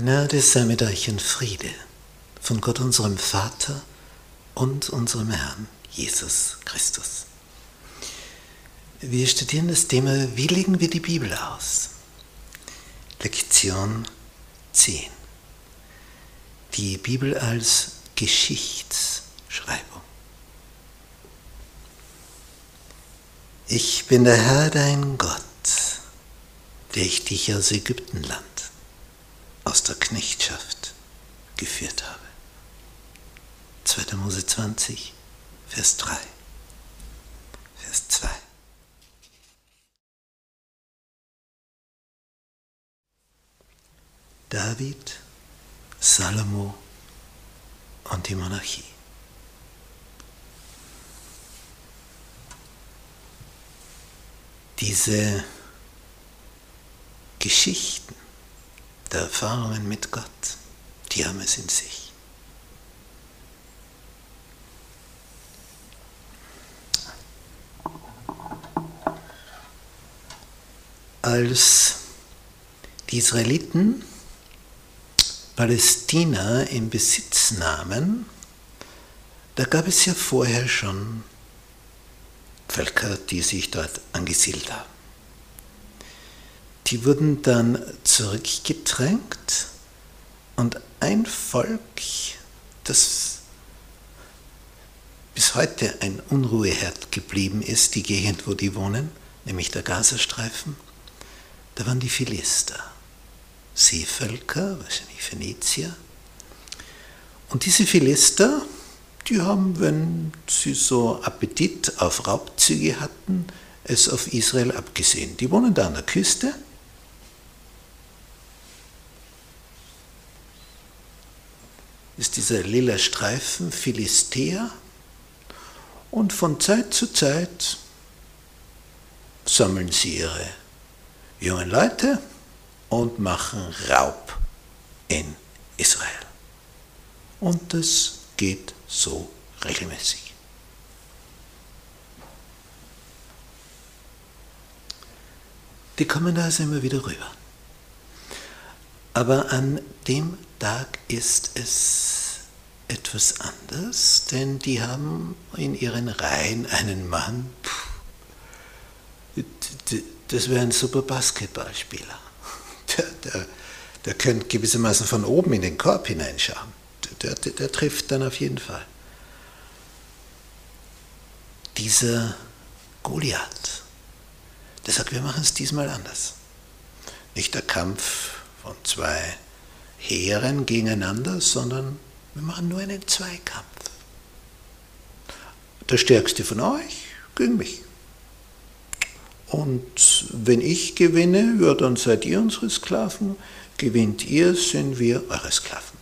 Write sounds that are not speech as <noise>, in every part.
Gnade sei mit euch in Friede von Gott unserem Vater und unserem Herrn Jesus Christus. Wir studieren das Thema, wie legen wir die Bibel aus? Lektion 10. Die Bibel als Geschichtsschreibung. Ich bin der Herr dein Gott, der ich dich aus Ägyptenland aus der Knechtschaft geführt habe. 2. Mose 20, Vers 3, Vers 2. David, Salomo und die Monarchie. Diese Geschichten der Erfahrungen mit Gott, die haben es in sich. Als die Israeliten Palästina in Besitz nahmen, da gab es ja vorher schon Völker, die sich dort angesiedelt haben. Die wurden dann zurückgedrängt und ein Volk, das bis heute ein Unruheherd geblieben ist, die Gegend, wo die wohnen, nämlich der Gazastreifen, da waren die Philister, Seevölker, wahrscheinlich Phönizier. Und diese Philister, die haben, wenn sie so Appetit auf Raubzüge hatten, es auf Israel abgesehen. Die wohnen da an der Küste ist dieser lila Streifen Philistea und von Zeit zu Zeit sammeln sie ihre jungen Leute und machen Raub in Israel. Und das geht so regelmäßig. Die kommen da also immer wieder rüber. Aber an dem Tag ist es etwas anders, denn die haben in ihren Reihen einen Mann, das wäre ein super Basketballspieler. <laughs> Der, der, der könnte gewissermaßen von oben in den Korb hineinschauen. Der, der, der trifft dann auf jeden Fall. Dieser Goliath, der sagt, wir machen es diesmal anders. Nicht der Kampf von zwei Heeren gegeneinander, sondern wir machen nur einen Zweikampf. Der Stärkste von euch gegen mich. Und wenn ich gewinne, ja, dann seid ihr unsere Sklaven. Gewinnt ihr, sind wir eure Sklaven.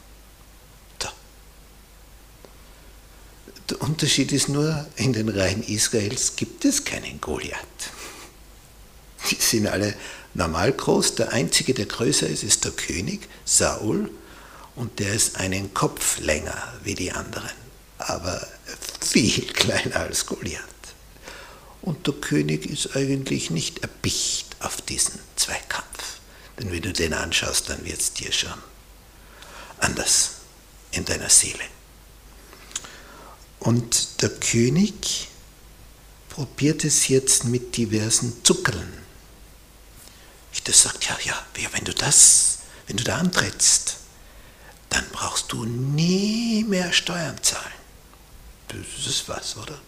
So. Der Unterschied ist nur, in den Reihen Israels gibt es keinen Goliath. Die sind alle normal groß. Der einzige, der größer ist, ist der König, Saul. Und der ist einen Kopf länger wie die anderen, aber viel <laughs> kleiner als Goliath. Und der König ist eigentlich nicht erpicht auf diesen Zweikampf. Denn wenn du den anschaust, dann wird es dir schon anders in deiner Seele. Und der König probiert es jetzt mit diversen Zuckeln das sagt, ja, ja, wenn du das, wenn du da antrittst, dann brauchst du nie mehr Steuern zahlen. Das ist was, oder?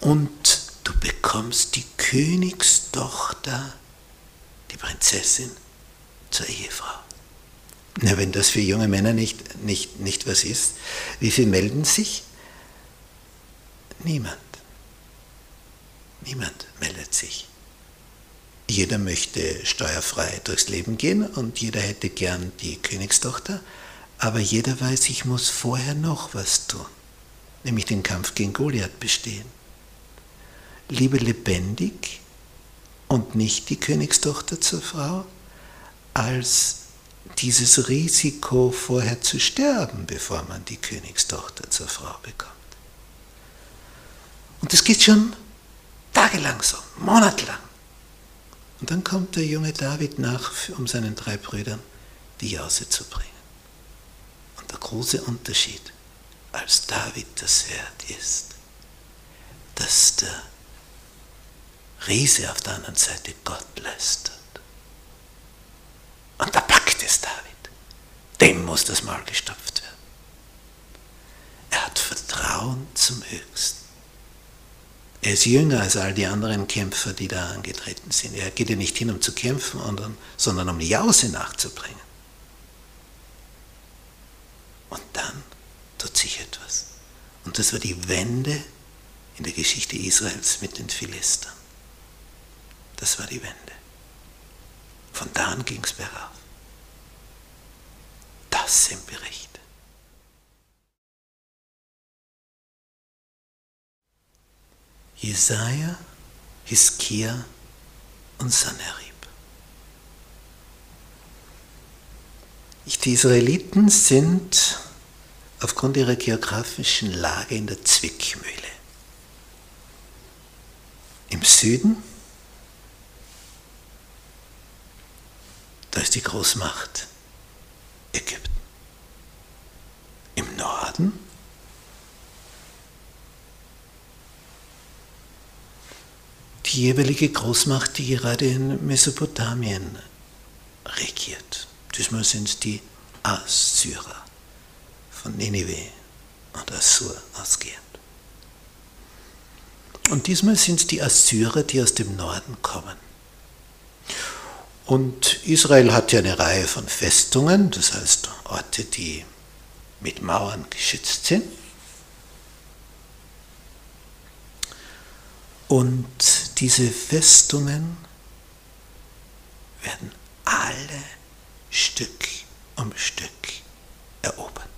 Und du bekommst die Königstochter, die Prinzessin, zur Ehefrau. Na, wenn das für junge Männer nicht, nicht, nicht was ist, wie viele melden sich? Niemand. Niemand meldet sich. Jeder möchte steuerfrei durchs Leben gehen und jeder hätte gern die Königstochter, aber jeder weiß, ich muss vorher noch was tun, nämlich den Kampf gegen Goliath bestehen. Liebe lebendig und nicht die Königstochter zur Frau, als dieses Risiko vorher zu sterben, bevor man die Königstochter zur Frau bekommt. Und das geht schon tagelang so, monatelang. Und dann kommt der junge David nach, um seinen drei Brüdern die Jause zu bringen. Und der große Unterschied, als David das hört, ist, dass der Riese auf der anderen Seite Gott lästert. Und da packt es David. Dem muss das Maul gestopft werden. Er hat Vertrauen zum Höchsten. Er ist jünger als all die anderen Kämpfer, die da angetreten sind. Er geht ja nicht hin, um zu kämpfen, sondern um die Jause nachzubringen. Und dann tut sich etwas. Und das war die Wende in der Geschichte Israels mit den Philistern. Das war die Wende. Von da an ging es bergauf. Das sind Berichte. Jesaja, Hiskia und Sanherib. Die Israeliten sind aufgrund ihrer geografischen Lage in der Zwickmühle. Im Süden, da ist die Großmacht Ägypten. Im Norden die jeweilige Großmacht, die gerade in Mesopotamien regiert. Diesmal sind es die Assyrer von Nineveh und Assur ausgehend. Und diesmal sind es die Assyrer, die aus dem Norden kommen. Und Israel hat ja eine Reihe von Festungen, das heißt Orte, die mit Mauern geschützt sind. Und diese Festungen werden alle Stück um Stück erobert.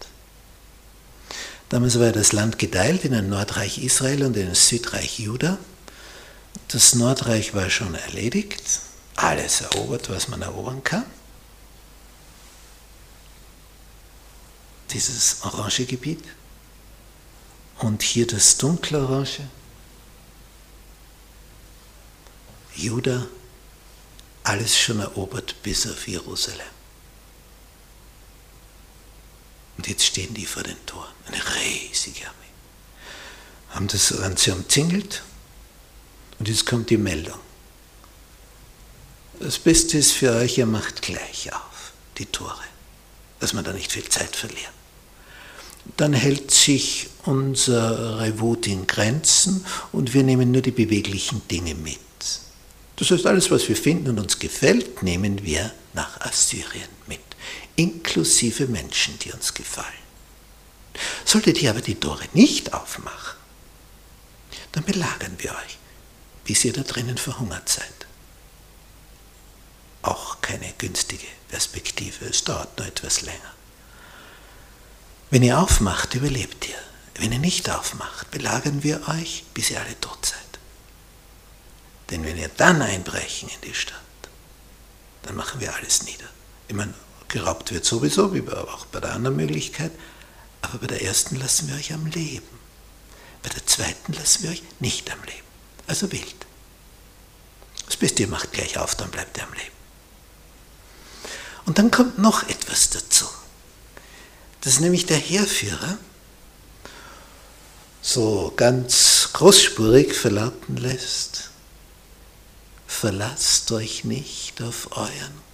Damals war das Land geteilt in ein Nordreich Israel und in ein Südreich Juda. Das Nordreich war schon erledigt, alles erobert, was man erobern kann. Dieses orange Gebiet und hier das dunkle Orange. Juda, alles schon erobert bis auf Jerusalem. Und jetzt stehen die vor den Toren, eine riesige Armee. Haben das Ganze umzingelt und jetzt kommt die Meldung. Das Beste ist für euch, ihr macht gleich auf die Tore, dass wir da nicht viel Zeit verlieren. Dann hält sich unsere Wut in Grenzen und wir nehmen nur die beweglichen Dinge mit. Das heißt, alles, was wir finden und uns gefällt, nehmen wir nach Assyrien mit inklusive Menschen, die uns gefallen. Solltet ihr aber die Tore nicht aufmachen, dann belagern wir euch, bis ihr da drinnen verhungert seid. Auch keine günstige Perspektive, es dauert nur etwas länger. Wenn ihr aufmacht, überlebt ihr. Wenn ihr nicht aufmacht, belagern wir euch, bis ihr alle tot seid. Denn wenn wir dann einbrechen in die Stadt, dann machen wir alles nieder. Ich meine, Geraubt wird sowieso, wie auch bei der anderen Möglichkeit, aber bei der ersten lassen wir euch am Leben. Bei der zweiten lassen wir euch nicht am Leben. Also wild. Das Beste, ihr macht gleich auf, dann bleibt ihr am Leben. Und dann kommt noch etwas dazu. Das ist nämlich der Heerführer so ganz großspurig verlauten lässt, verlasst euch nicht auf euren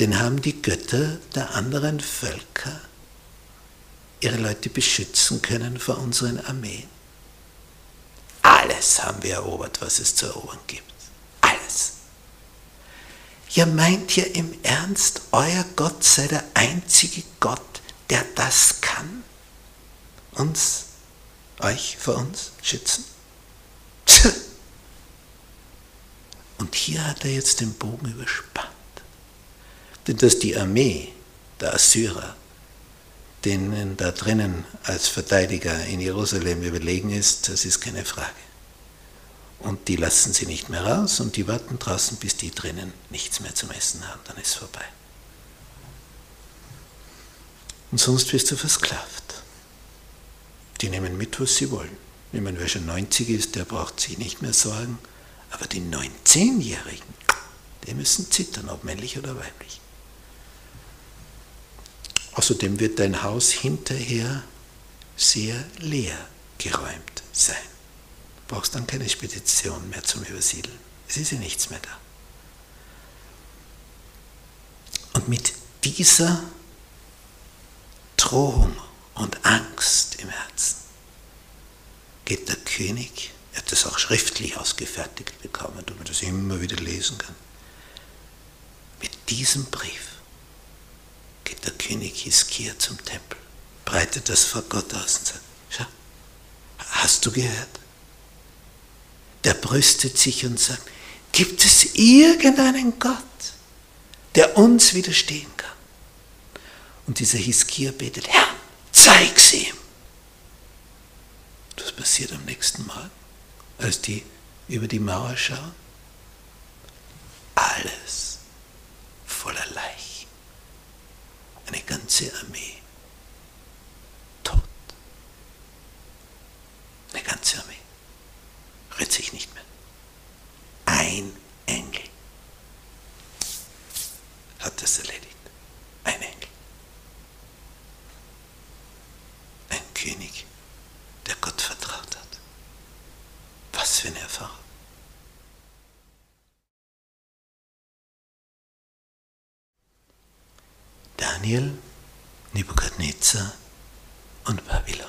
denn haben die Götter der anderen Völker ihre Leute beschützen können vor unseren Armeen. Alles haben wir erobert, was es zu erobern gibt. Alles. Ihr meint ihr im Ernst, euer Gott sei der einzige Gott, der das kann? Uns, euch vor uns schützen? Und hier hat er jetzt den Bogen überspannt. Denn dass die Armee der Assyrer, denen da drinnen als Verteidiger in Jerusalem überlegen ist, das ist keine Frage. Und die lassen sie nicht mehr raus und die warten draußen, bis die drinnen nichts mehr zum Essen haben, dann ist vorbei. Und sonst wirst du versklavt. Die nehmen mit, was sie wollen. Ich meine, wer schon 90 ist, der braucht sich nicht mehr sorgen. Aber die 19-Jährigen, Die müssen zittern, ob männlich oder weiblich. Außerdem wird dein Haus hinterher sehr leer geräumt sein. Du brauchst dann keine Spedition mehr zum Übersiedeln. Es ist ja nichts mehr da. Und mit dieser Drohung und Angst im Herzen geht der König, er hat das auch schriftlich ausgefertigt bekommen, damit man das immer wieder lesen kann. Mit diesem Brief geht der König Hiskia zum Tempel, breitet das vor Gott aus und sagt, schau, hast du gehört? Der brüstet sich und sagt, gibt es irgendeinen Gott, der uns widerstehen kann? Und dieser Hiskia betet, Herr, zeig's ihm. Was passiert am nächsten Morgen, als die über die Mauer schauen? Alles voller Leichen. Eine ganze Armee tot. Eine ganze Armee. Rührt sich nicht mehr. Ein Engel hat das erledigt. Ein Engel. Ein König, der Gott vertraut hat. Was für eine Erfahrung. Daniel, Nebukadnezar und Babylon.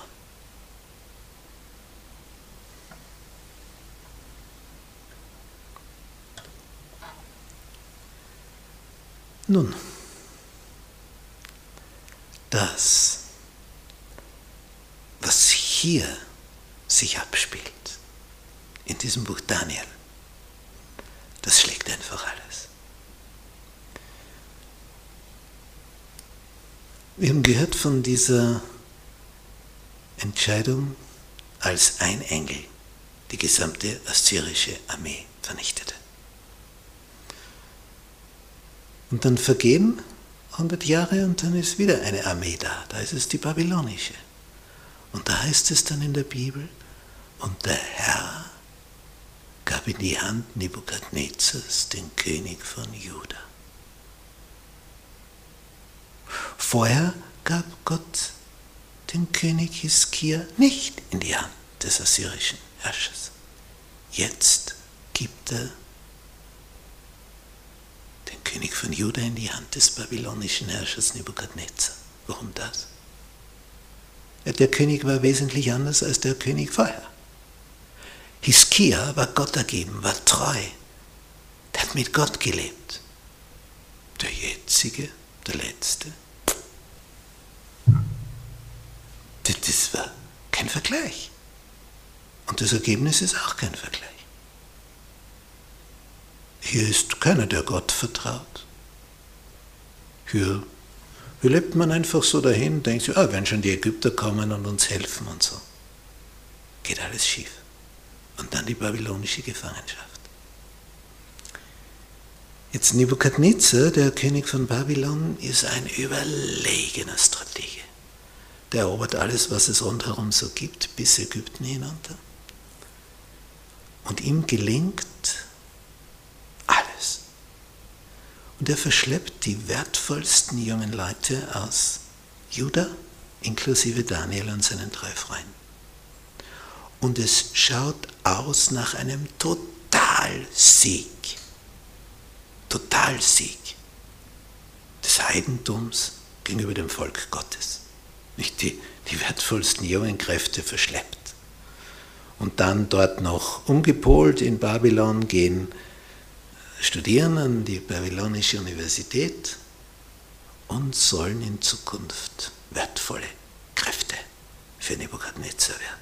Nun, das, was hier sich abspielt, in diesem Buch Daniel, das schlägt einfach alles. Wir haben gehört von dieser Entscheidung, als ein Engel die gesamte assyrische Armee vernichtete. Und dann vergehen 100 Jahre und dann ist wieder eine Armee da. Da ist es die babylonische. Und da heißt es dann in der Bibel, und der Herr gab in die Hand Nebukadnezars, den König von Juda. Vorher gab Gott den König Hiskia nicht in die Hand des assyrischen Herrschers. Jetzt gibt er den König von Juda in die Hand des babylonischen Herrschers Nebukadnezar. Warum das? Der König war wesentlich anders als der König vorher. Hiskia war Gott ergeben, war treu. Der hat mit Gott gelebt. Der jetzige, der letzte, das war kein Vergleich. Und das Ergebnis ist auch kein Vergleich. Hier ist keiner, der Gott vertraut. Hier, hier lebt man einfach so dahin, denkt sich, ah, wenn schon die Ägypter kommen und uns helfen und so. Geht alles schief. Und dann die babylonische Gefangenschaft. Jetzt Nebukadnezar, der König von Babylon, ist ein überlegener Stratege. Der erobert alles, was es rundherum so gibt, bis Ägypten hinunter. Und ihm gelingt alles. Und er verschleppt die wertvollsten jungen Leute aus Juda, inklusive Daniel und seinen drei Freunden. Und es schaut aus nach einem Totalsieg. Totalsieg des Heidentums gegenüber dem Volk Gottes nicht die, die wertvollsten jungen Kräfte verschleppt. Und dann dort noch umgepolt in Babylon gehen, studieren an die Babylonische Universität und sollen in Zukunft wertvolle Kräfte für Nebukadnezar werden.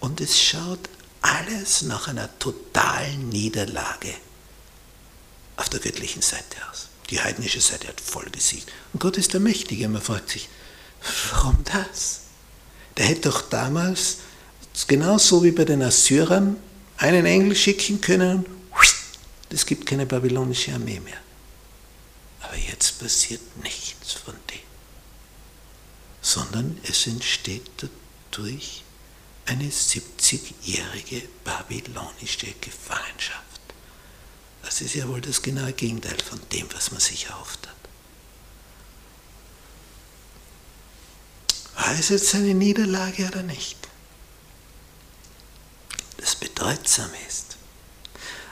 Und es schaut alles nach einer totalen Niederlage auf der göttlichen Seite aus. Die heidnische Seite hat voll gesiegt. Und Gott ist der Mächtige. Man fragt sich, warum das? Der hätte doch damals, genauso wie bei den Assyrern, einen Engel schicken können. Es gibt keine babylonische Armee mehr. Aber jetzt passiert nichts von dem, sondern es entsteht dadurch eine 70-jährige babylonische Gefangenschaft. Das ist ja wohl das genaue Gegenteil von dem, was man sich erhofft hat. War es jetzt eine Niederlage oder nicht? Das Bedeutsame ist,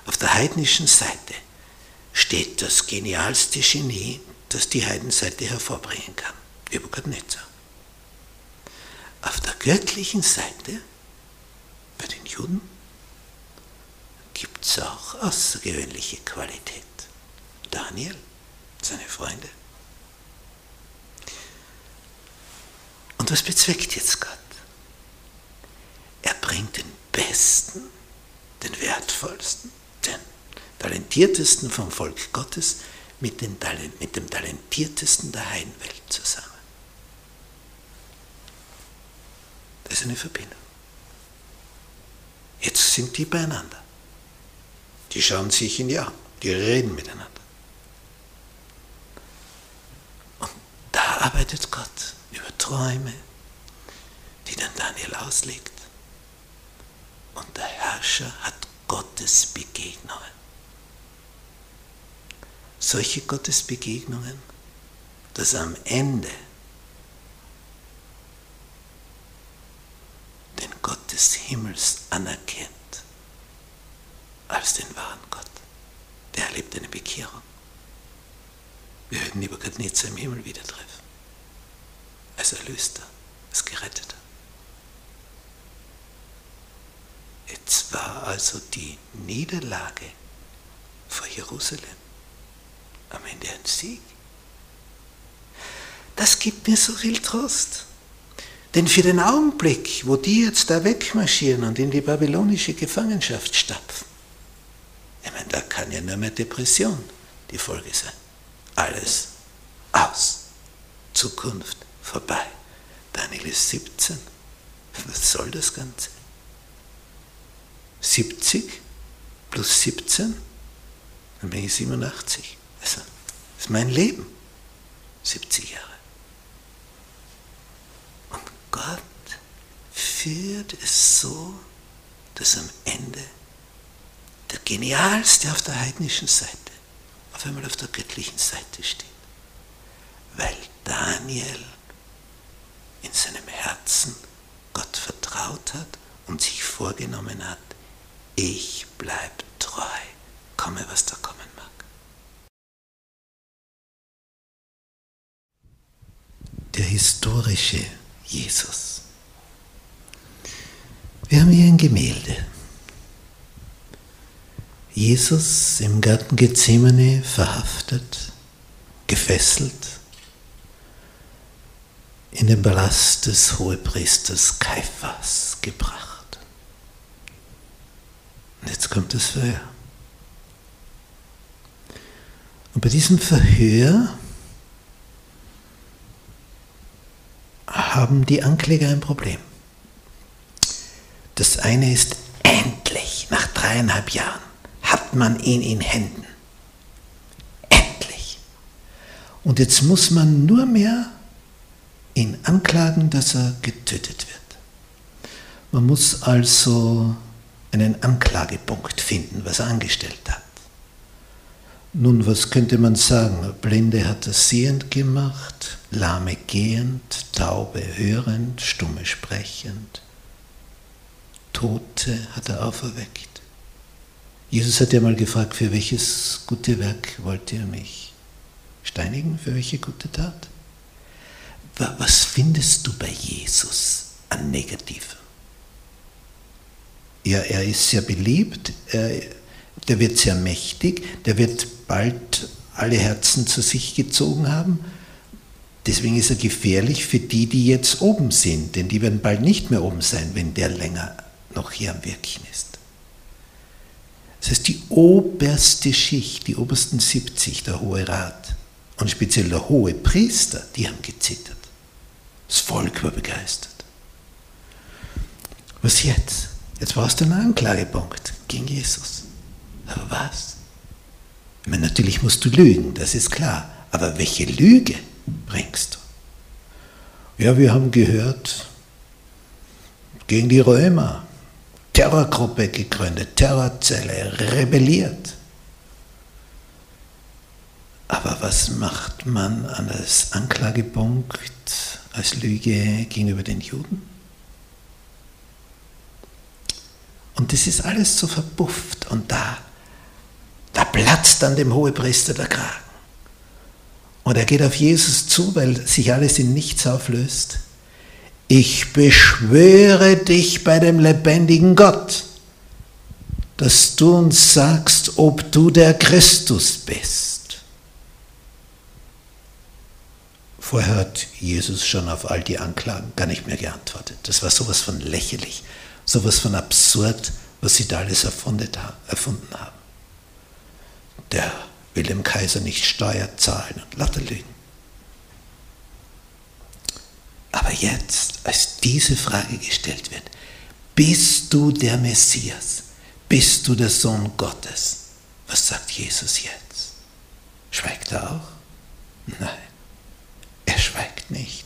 auf der heidnischen Seite steht das genialste Genie, das die Heidenseite hervorbringen kann, Nebuchadnezzar. Auf der göttlichen Seite, bei den Juden, es auch außergewöhnliche Qualität. Daniel, seine Freunde. Und was bezweckt jetzt Gott? Er bringt den Besten, den Wertvollsten, den Talentiertesten vom Volk Gottes mit dem Talentiertesten der Heidenwelt zusammen. Das ist eine Verbindung. Jetzt sind die beieinander. Die schauen sich in die Augen, die reden miteinander. Und da arbeitet Gott über Träume, die dann Daniel auslegt. Und der Herrscher hat Gottes Begegnungen. Solche Gottesbegegnungen, dass am Ende den Gott des Himmels anerkennt als den wahren Gott. Der erlebt eine Bekehrung. Wir werden Nebuchadnezzar im Himmel wieder treffen. Als Erlöster, als Geretteter. Jetzt war also die Niederlage vor Jerusalem am Ende ein Sieg. Das gibt mir so viel Trost. Denn für den Augenblick, wo die jetzt da wegmarschieren und in die babylonische Gefangenschaft stapfen, ich meine, da kann ja nur mehr Depression die Folge sein. Alles aus. Zukunft vorbei. Daniel ist 17. Was soll das Ganze? 70 plus 17, dann bin ich 87. Also, das ist mein Leben. 70 Jahre. Und Gott führt es so, dass am Ende der Genialste auf der heidnischen Seite auf einmal auf der göttlichen Seite steht. Weil Daniel in seinem Herzen Gott vertraut hat und sich vorgenommen hat, ich bleibe treu, komme was da kommen mag. Der historische Jesus. Wir haben hier ein Gemälde. Jesus im Garten Gethsemane verhaftet, gefesselt, in den Palast des Hohepriesters Kaiphas gebracht. Und jetzt kommt das Verhör. Und bei diesem Verhör haben die Ankläger ein Problem. Das eine ist endlich, nach dreieinhalb Jahren, hat man ihn in Händen. Endlich. Und jetzt muss man nur mehr ihn anklagen, dass er getötet wird. Man muss also einen Anklagepunkt finden, was er angestellt hat. Nun, was könnte man sagen? Blinde hat er sehend gemacht, Lahme gehend, Taube hörend, Stumme sprechend, Tote hat er auferweckt. Jesus hat ja mal gefragt, für welches gute Werk wollt ihr mich steinigen? Für welche gute Tat? Was findest du bei Jesus an Negativem? Ja, er ist sehr beliebt, er, der wird sehr mächtig, der wird bald alle Herzen zu sich gezogen haben. Deswegen ist er gefährlich für die, die jetzt oben sind, denn die werden bald nicht mehr oben sein, wenn der länger noch hier am Wirken ist. Das heißt, die oberste Schicht, die obersten 70, der Hohe Rat und speziell der hohe Priester, die haben gezittert. Das Volk war begeistert. Was jetzt? Jetzt brauchst du einen Anklagepunkt gegen Jesus. Aber was? Ich meine, natürlich musst du lügen, das ist klar. Aber welche Lüge bringst du? Ja, wir haben gehört, gegen die Römer, Terrorgruppe gegründet, Terrorzelle, rebelliert. Aber was macht man als Anklagepunkt, als Lüge gegenüber den Juden? Und das ist alles so verpufft und da, da platzt dann dem Hohepriester der Kragen. Und er geht auf Jesus zu, weil sich alles in nichts auflöst. Ich beschwöre dich bei dem lebendigen Gott, dass du uns sagst, ob du der Christus bist. Vorher hat Jesus schon auf all die Anklagen gar nicht mehr geantwortet. Das war sowas von lächerlich sowas von absurd, was sie da alles erfunden haben. Der will dem Kaiser nicht Steuer zahlen und lauter Lügen. Aber jetzt, als diese Frage gestellt wird, bist du der Messias? Bist du der Sohn Gottes? Was sagt Jesus jetzt? Schweigt er auch? Nein, er schweigt nicht.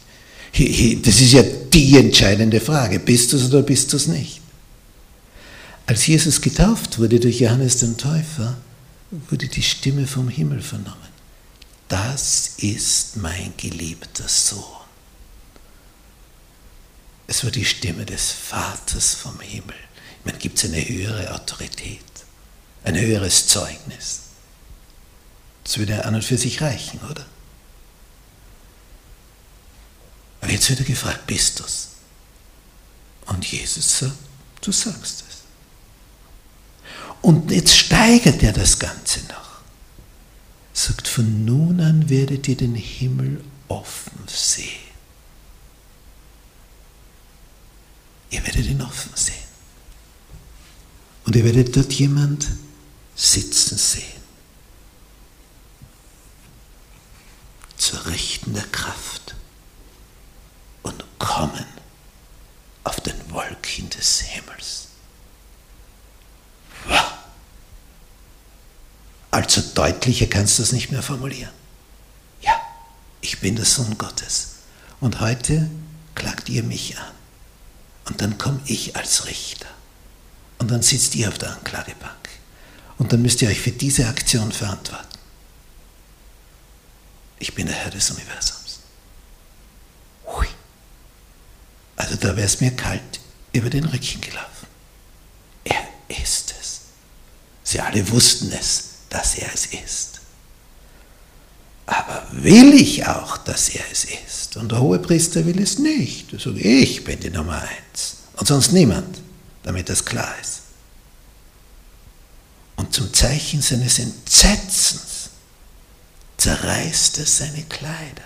Das ist ja die entscheidende Frage. Bist du es oder bist du es nicht? Als Jesus getauft wurde durch Johannes den Täufer, wurde die Stimme vom Himmel vernommen. Das ist mein geliebter Sohn. Es war die Stimme des Vaters vom Himmel. Ich meine, gibt es eine höhere Autorität, ein höheres Zeugnis? Das würde an und für sich reichen, oder? Aber jetzt wird er gefragt, bist du es? Und Jesus sagt, du sagst es. Und jetzt steigert er das Ganze noch. Sagt, von nun an werdet ihr den Himmel offen sehen. Ihr werdet ihn offen sehen. Und ihr werdet dort jemand sitzen sehen. Zur Rechten der Kraft und kommen auf den Wolken des Himmels. Wow. Also deutlicher kannst du es nicht mehr formulieren. Ja, ich bin der Sohn Gottes. Und heute klagt ihr mich an. Und dann komme ich als Richter. Und dann sitzt ihr auf der Anklagebank. Und dann müsst ihr euch für diese Aktion verantworten. Ich bin der Herr des Universums. Also da wäre es mir kalt über den Rücken gelaufen. Er ist es. Sie alle wussten es, dass er es ist. Aber will ich auch, dass er es ist? Und der Hohepriester will es nicht. Er sagt, ich bin die Nummer eins und sonst niemand, damit das klar ist. Und zum Zeichen seines Entsetzens zerreißt er seine Kleider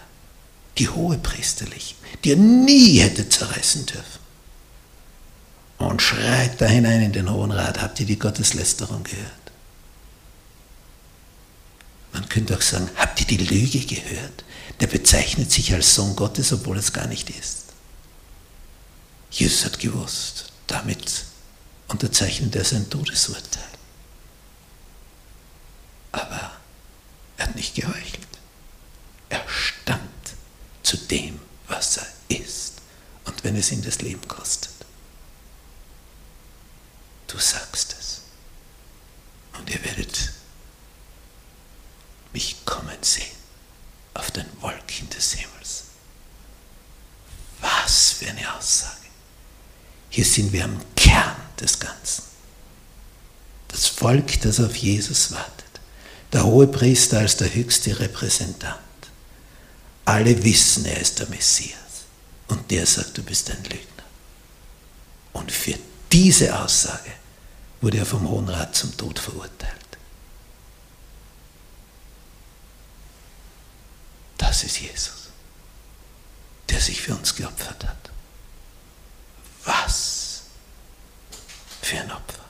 die hohepriesterlichen, die er nie hätte zerreißen dürfen. Und schreit da hinein in den Hohen Rat, habt ihr die Gotteslästerung gehört? Man könnte auch sagen, habt ihr die Lüge gehört? Der bezeichnet sich als Sohn Gottes, obwohl es gar nicht ist. Jesus hat gewusst, damit unterzeichnet er sein Todesurteil. Aber er hat nicht geheuchelt. Er stand zu dem, was er ist. Und wenn es ihn das Leben kostet. Du sagst es. Und ihr werdet mich kommen sehen auf den Wolken des Himmels. Was für eine Aussage. Hier sind wir am Kern des Ganzen. Das Volk, das auf Jesus wartet. Der Hohepriester als der höchste Repräsentant. Alle wissen, er ist der Messias. Und der sagt, du bist ein Lügner. Und für diese Aussage wurde er vom Hohen Rat zum Tod verurteilt. Das ist Jesus, der sich für uns geopfert hat. Was für ein Opfer.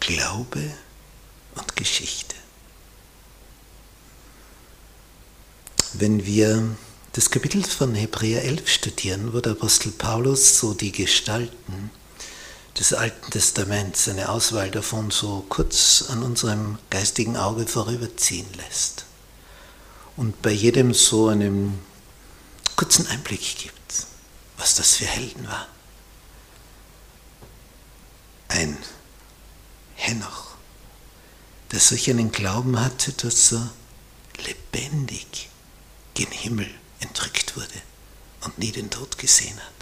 Glaube und Geschichte. wenn wir das Kapitel von Hebräer 11 studieren, wo der Apostel Paulus so die Gestalten des Alten Testaments, eine Auswahl davon so kurz an unserem geistigen Auge vorüberziehen lässt. Und bei jedem so einem kurzen Einblick gibt, was das für Helden waren. Ein Henoch, der solch einen Glauben hatte, dass er lebendig gen Himmel entrückt wurde und nie den Tod gesehen hat.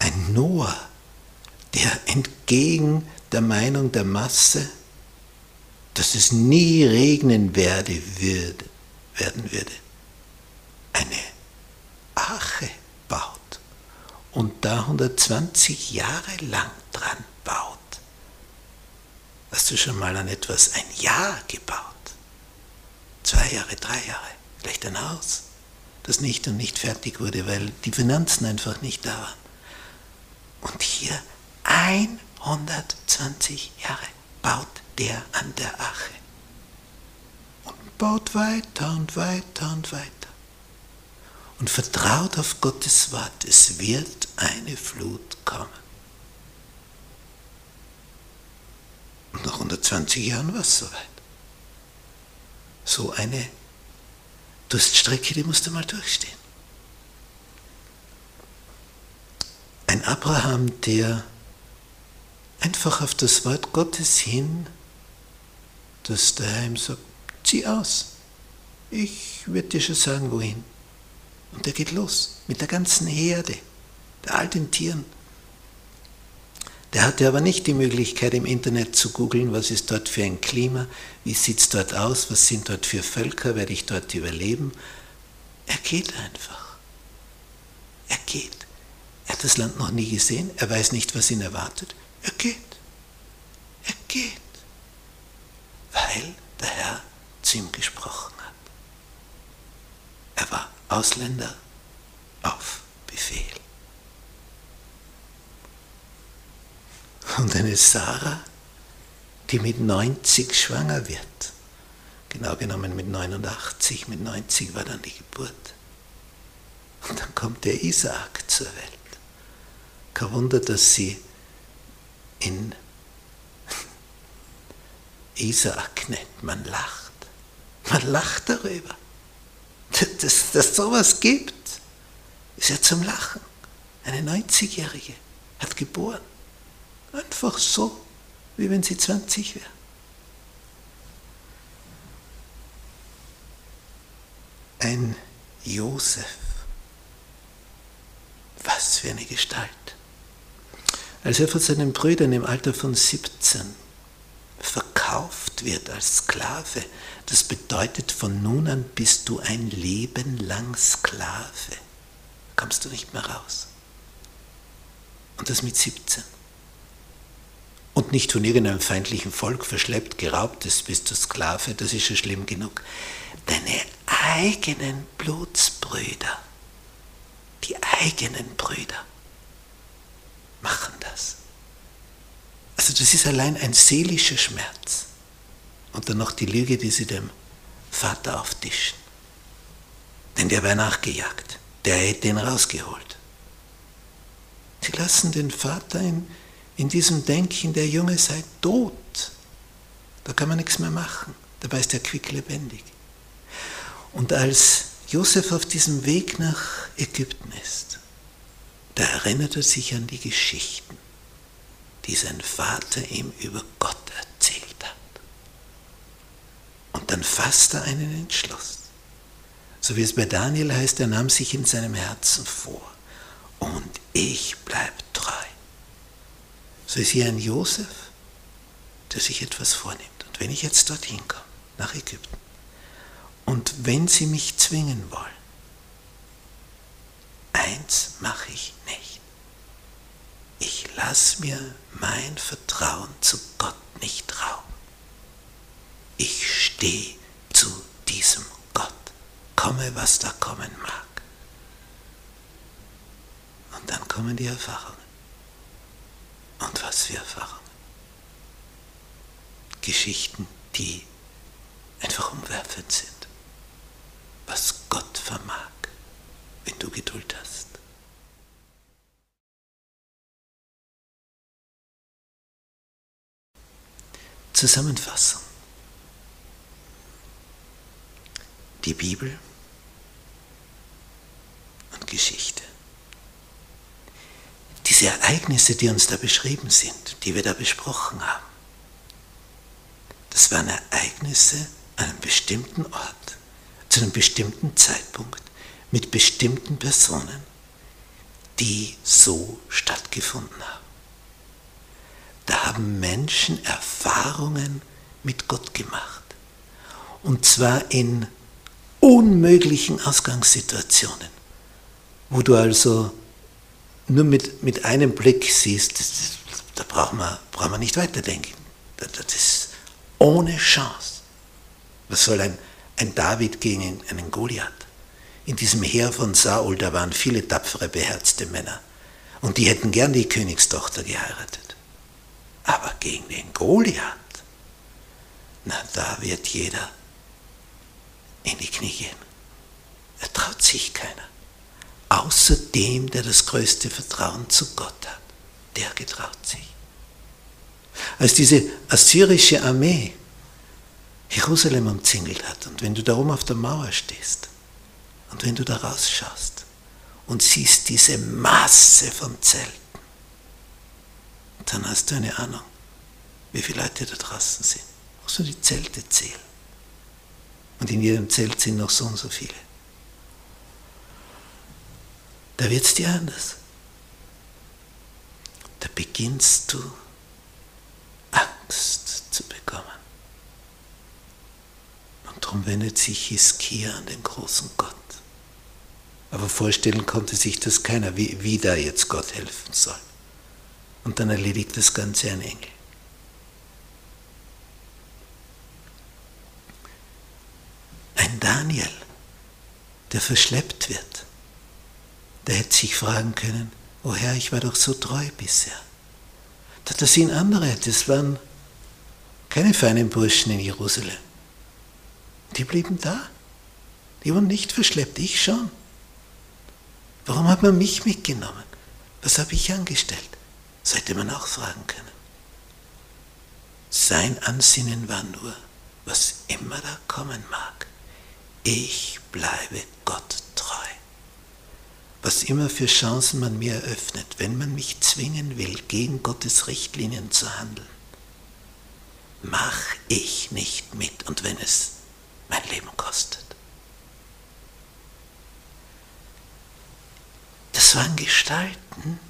Ein Noah, der entgegen der Meinung der Masse, dass es nie regnen werde, würde, werden würde, eine Arche baut und da 120 Jahre lang dran baut. Hast du schon mal an etwas ein Jahr gebaut? Zwei Jahre, drei Jahre, vielleicht ein Haus, das nicht und nicht fertig wurde, weil die Finanzen einfach nicht da waren. Und hier 120 Jahre baut der an der Ache. Und baut weiter und weiter und weiter. Und vertraut auf Gottes Wort, es wird eine Flut kommen. Und nach 120 Jahren war es soweit. So eine Durststrecke, die musste mal durchstehen. Ein Abraham, der einfach auf das Wort Gottes hin, dass der Herr ihm sagt, zieh aus. Ich werde dir schon sagen, wohin. Und er geht los mit der ganzen Herde, der alten Tieren. Der hatte aber nicht die Möglichkeit im Internet zu googeln, was ist dort für ein Klima, wie sieht es dort aus, was sind dort für Völker, werde ich dort überleben. Er geht einfach. Er geht. Er hat das Land noch nie gesehen, er weiß nicht, was ihn erwartet. Er geht. Er geht. Weil der Herr zu ihm gesprochen hat. Er war Ausländer auf Befehl. Und eine Sarah, die mit 90 schwanger wird. Genau genommen mit 89, mit 90 war dann die Geburt. Und dann kommt der Isaak zur Welt. Kein Wunder, dass sie in Isaak nennt. Man lacht. Man lacht darüber. Dass es sowas gibt, ist ja zum Lachen. Eine 90-Jährige hat geboren. Einfach so, wie wenn sie 20 wäre. Ein Josef. Was für eine Gestalt. Als er von seinen Brüdern im Alter von 17 verkauft wird als Sklave, das bedeutet, von nun an bist du ein Leben lang Sklave. Kommst du nicht mehr raus. Und das mit 17. Und nicht von irgendeinem feindlichen Volk verschleppt, geraubt ist, bist du Sklave, das ist schon schlimm genug. Deine eigenen Blutsbrüder, die eigenen Brüder, machen das. Also das ist allein ein seelischer Schmerz. Und dann noch die Lüge, die sie dem Vater auftischen. Denn der wäre nachgejagt. Der hätte ihn rausgeholt. Sie lassen den Vater in, in diesem Denken, der Junge sei tot. Da kann man nichts mehr machen. Dabei ist er quicklebendig. Und als Josef auf diesem Weg nach Ägypten ist, da erinnert er sich an die Geschichten, die sein Vater ihm über Gott erzählt hat. Und dann fasst er einen Entschluss. So wie es bei Daniel heißt, er nahm sich in seinem Herzen vor. Und ich bleibe treu. So ist hier ein Josef, der sich etwas vornimmt. Und wenn ich jetzt dorthin komme, nach Ägypten, und wenn sie mich zwingen wollen, eins mache ich nicht. Ich lasse mir mein Vertrauen zu Gott nicht rauben. Ich stehe zu diesem Gott, komme, was da kommen mag. Und dann kommen die Erfahrungen. Und was für Erfahrungen. Geschichten, die einfach umwerfend sind. Was Gott vermag wenn du Geduld hast. Zusammenfassung. Die Bibel Geschichte. Diese Ereignisse, die uns da beschrieben sind, die wir da besprochen haben, das waren Ereignisse an einem bestimmten Ort, zu einem bestimmten Zeitpunkt, mit bestimmten Personen, die so stattgefunden haben. Da haben Menschen Erfahrungen mit Gott gemacht. Und zwar in unmöglichen Ausgangssituationen, wo du also nur mit, mit einem Blick siehst, da braucht man, braucht man nicht weiterdenken. Das ist ohne Chance. Was soll ein, ein David gegen einen Goliath? In diesem Heer von Saul, da waren viele tapfere, beherzte Männer. Und die hätten gern die Königstochter geheiratet. Aber gegen den Goliath, na, da wird jeder in die Knie gehen. Er traut sich keiner. Außer dem, der das größte Vertrauen zu Gott hat. Der getraut sich. Als diese assyrische Armee Jerusalem umzingelt hat und wenn du da oben auf der Mauer stehst und wenn du da rausschaust und siehst diese Masse von Zelten, dann hast du eine Ahnung, wie viele Leute da draußen sind. Musst du die Zelte zählen. Und in jedem Zelt sind noch so und so viele. Da wird es dir anders. Da beginnst du Angst zu bekommen. Und darum wendet sich Hiskia an den großen Gott. Aber vorstellen konnte sich das keiner, wie, wie da jetzt Gott helfen soll. Und dann erledigt das Ganze ein Engel. Ein Daniel, der verschleppt wird, der hätte sich fragen können, oh Herr, ich war doch so treu bisher. Das sind andere, das waren keine feinen Burschen in Jerusalem. Die blieben da. Die wurden nicht verschleppt, ich schon. Warum hat man mich mitgenommen? Was habe ich angestellt? Das hätte man auch fragen können. Sein Ansinnen war nur, was immer da kommen mag, ich bleibe Gott treu. Was immer für Chancen man mir eröffnet, wenn man mich zwingen will, gegen Gottes Richtlinien zu handeln, mach ich nicht mit und wenn es mein Leben kostet. Das waren Gestalten,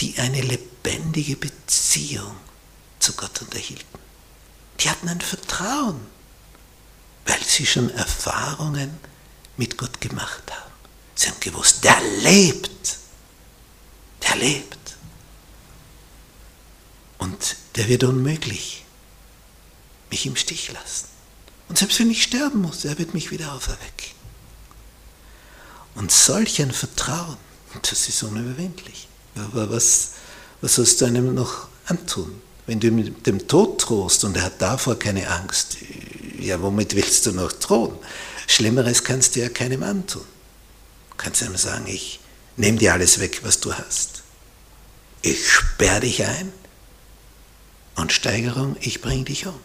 die eine lebendige Beziehung zu Gott unterhielten. Die hatten ein Vertrauen, weil sie schon Erfahrungen mit Gott gemacht haben. Sie haben gewusst, der lebt, der lebt. Und der wird unmöglich mich im Stich lassen. Und selbst wenn ich sterben muss, er wird mich wieder auferwecken. Und solch ein Vertrauen, das ist unüberwindlich. Aber was, was sollst du einem noch antun? Wenn du mit dem Tod drohst und er hat davor keine Angst, ja, womit willst du noch drohen? Schlimmeres kannst du ja keinem antun. Du kannst einem sagen, ich nehme dir alles weg, was du hast. Ich sperre dich ein und Steigerung, ich bringe dich um.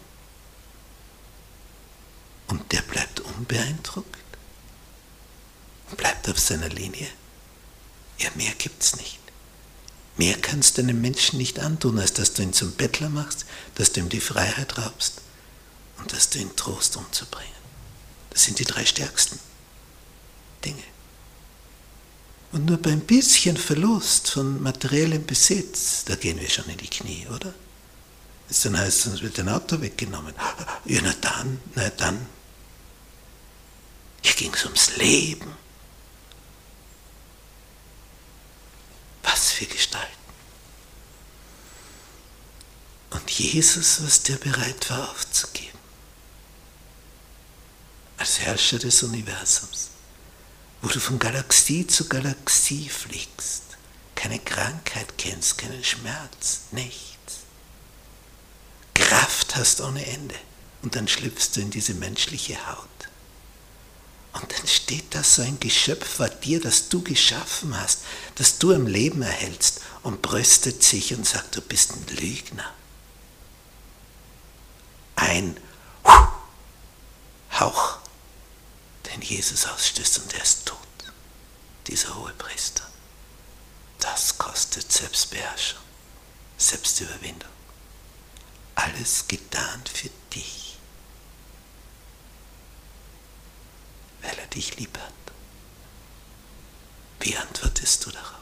Und der bleibt unbeeindruckt bleibt auf seiner Linie. Ja, mehr gibt's nicht. Mehr kannst du einem Menschen nicht antun, als dass du ihn zum Bettler machst, dass du ihm die Freiheit raubst und dass du ihn Trost umzubringen. Das sind die drei stärksten Dinge. Und nur beim bisschen Verlust von materiellem Besitz, da gehen wir schon in die Knie, oder? Das dann heißt, uns wird ein Auto weggenommen. Ja, na dann, na dann, hier ging es ums Leben. Was für Gestalten. Und Jesus, was der bereit war aufzugeben. Als Herrscher des Universums, wo du von Galaxie zu Galaxie fliegst, keine Krankheit kennst, keinen Schmerz, nichts. Kraft hast ohne Ende und dann schlüpfst du in diese menschliche Haut. Und dann steht da so ein Geschöpf vor dir, das du geschaffen hast, das du am Leben erhältst und brüstet sich und sagt, du bist ein Lügner. Ein Hauch, den Jesus ausstößt und er ist tot. dieser Hohepriester. Das kostet Selbstbeherrschung, Selbstüberwindung. Alles getan für dich, weil er dich lieb hat. Wie antwortest du da?